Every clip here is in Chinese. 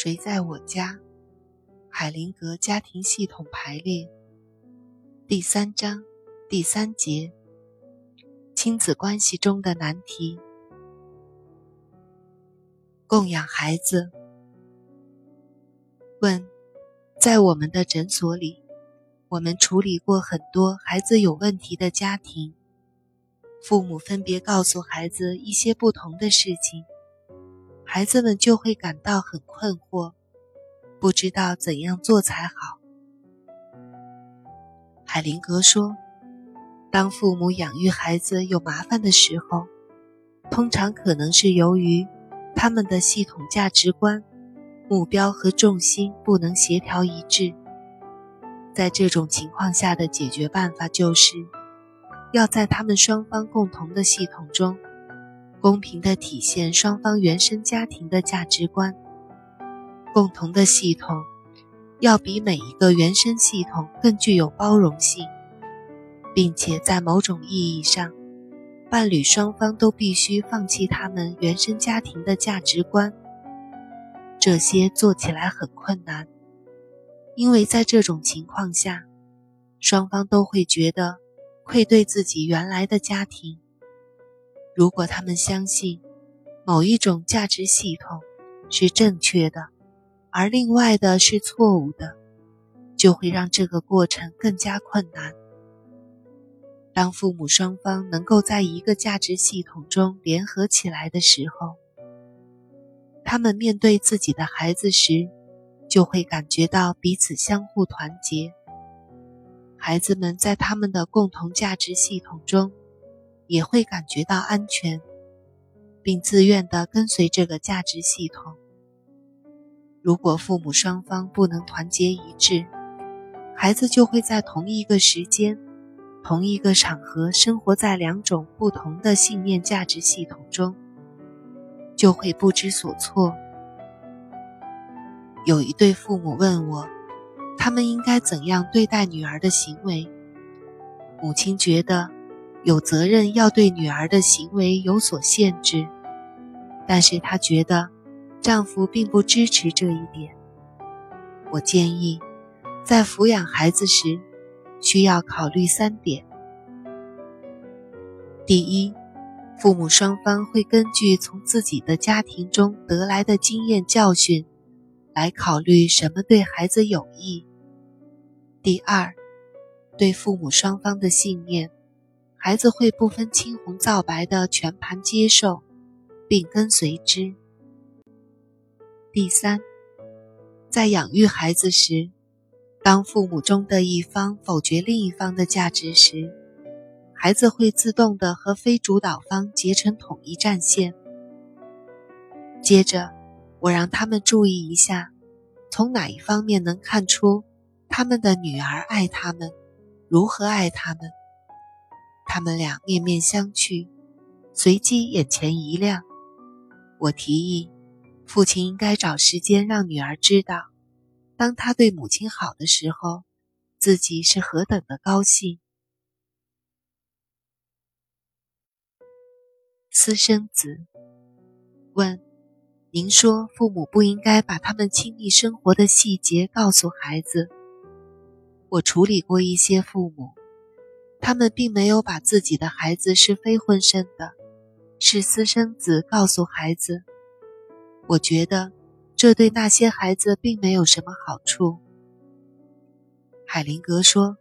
谁在我家？海灵格家庭系统排列第三章第三节：亲子关系中的难题。供养孩子。问：在我们的诊所里，我们处理过很多孩子有问题的家庭，父母分别告诉孩子一些不同的事情。孩子们就会感到很困惑，不知道怎样做才好。海灵格说：“当父母养育孩子有麻烦的时候，通常可能是由于他们的系统价值观、目标和重心不能协调一致。在这种情况下的解决办法，就是要在他们双方共同的系统中。”公平地体现双方原生家庭的价值观，共同的系统要比每一个原生系统更具有包容性，并且在某种意义上，伴侣双方都必须放弃他们原生家庭的价值观。这些做起来很困难，因为在这种情况下，双方都会觉得愧对自己原来的家庭。如果他们相信某一种价值系统是正确的，而另外的是错误的，就会让这个过程更加困难。当父母双方能够在一个价值系统中联合起来的时候，他们面对自己的孩子时，就会感觉到彼此相互团结。孩子们在他们的共同价值系统中。也会感觉到安全，并自愿地跟随这个价值系统。如果父母双方不能团结一致，孩子就会在同一个时间、同一个场合生活在两种不同的信念价值系统中，就会不知所措。有一对父母问我，他们应该怎样对待女儿的行为？母亲觉得。有责任要对女儿的行为有所限制，但是她觉得丈夫并不支持这一点。我建议，在抚养孩子时，需要考虑三点：第一，父母双方会根据从自己的家庭中得来的经验教训，来考虑什么对孩子有益；第二，对父母双方的信念。孩子会不分青红皂白的全盘接受，并跟随之。第三，在养育孩子时，当父母中的一方否决另一方的价值时，孩子会自动的和非主导方结成统一战线。接着，我让他们注意一下，从哪一方面能看出他们的女儿爱他们，如何爱他们。他们俩面面相觑，随即眼前一亮。我提议，父亲应该找时间让女儿知道，当他对母亲好的时候，自己是何等的高兴。私生子问：“您说父母不应该把他们亲密生活的细节告诉孩子？我处理过一些父母。”他们并没有把自己的孩子是非婚生的，是私生子告诉孩子。我觉得这对那些孩子并没有什么好处。海灵格说，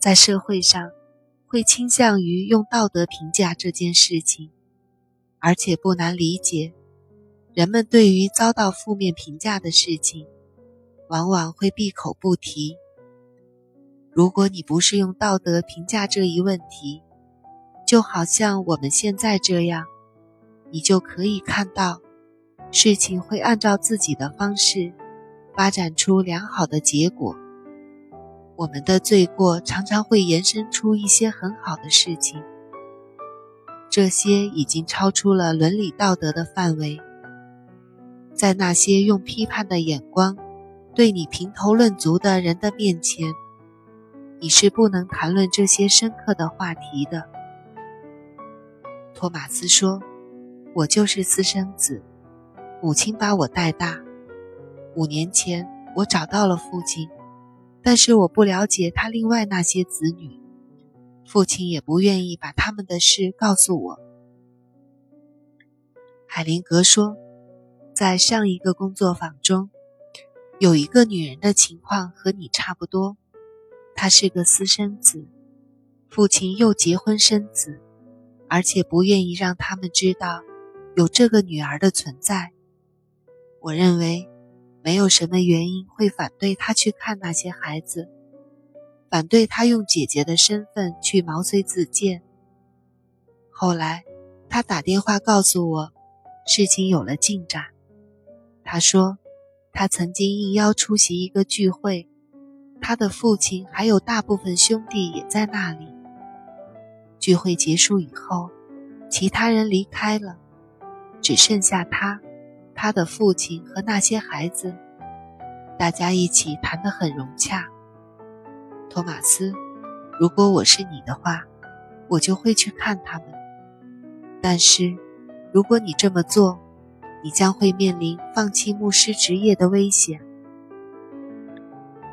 在社会上会倾向于用道德评价这件事情，而且不难理解，人们对于遭到负面评价的事情，往往会闭口不提。如果你不是用道德评价这一问题，就好像我们现在这样，你就可以看到，事情会按照自己的方式发展出良好的结果。我们的罪过常常会延伸出一些很好的事情，这些已经超出了伦理道德的范围。在那些用批判的眼光对你评头论足的人的面前。你是不能谈论这些深刻的话题的，托马斯说：“我就是私生子，母亲把我带大，五年前我找到了父亲，但是我不了解他另外那些子女，父亲也不愿意把他们的事告诉我。海灵格说，在上一个工作坊中，有一个女人的情况和你差不多，他是个私生子，父亲又结婚生子，而且不愿意让他们知道有这个女儿的存在。我认为。没有什么原因会反对他去看那些孩子，反对他用姐姐的身份去毛遂自荐。后来，他打电话告诉我，事情有了进展。他说，他曾经应邀出席一个聚会，他的父亲还有大部分兄弟也在那里。聚会结束以后，其他人离开了，只剩下他。他的父亲和那些孩子，大家一起谈得很融洽。托马斯，如果我是你的话，我就会去看他们。但是，如果你这么做，你将会面临放弃牧师职业的危险。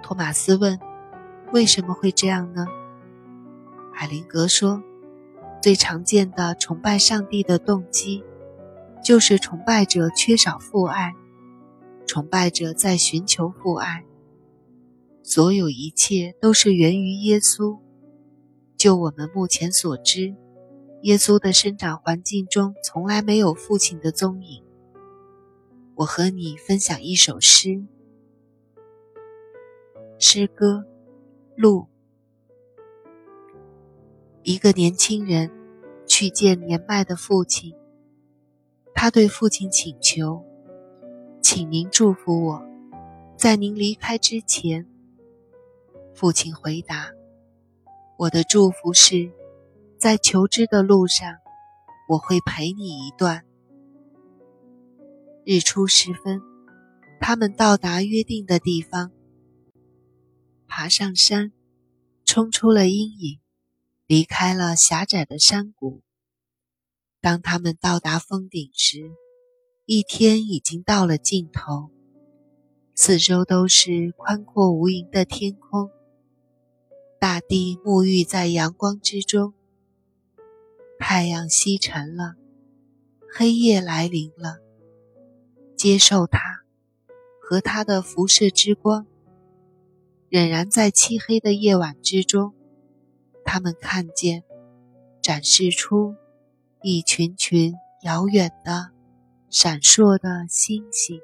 托马斯问：“为什么会这样呢？”海灵格说：“最常见的崇拜上帝的动机。”就是崇拜者缺少父爱，崇拜者在寻求父爱。所有一切都是源于耶稣。就我们目前所知，耶稣的生长环境中从来没有父亲的踪影。我和你分享一首诗，诗歌，路。一个年轻人去见年迈的父亲。他对父亲请求：“请您祝福我，在您离开之前。”父亲回答：“我的祝福是，在求知的路上，我会陪你一段。”日出时分，他们到达约定的地方，爬上山，冲出了阴影，离开了狭窄的山谷。当他们到达峰顶时，一天已经到了尽头，四周都是宽阔无垠的天空，大地沐浴在阳光之中。太阳西沉了，黑夜来临了。接受它，和它的辐射之光，仍然在漆黑的夜晚之中，他们看见，展示出。一群群遥远的、闪烁的星星。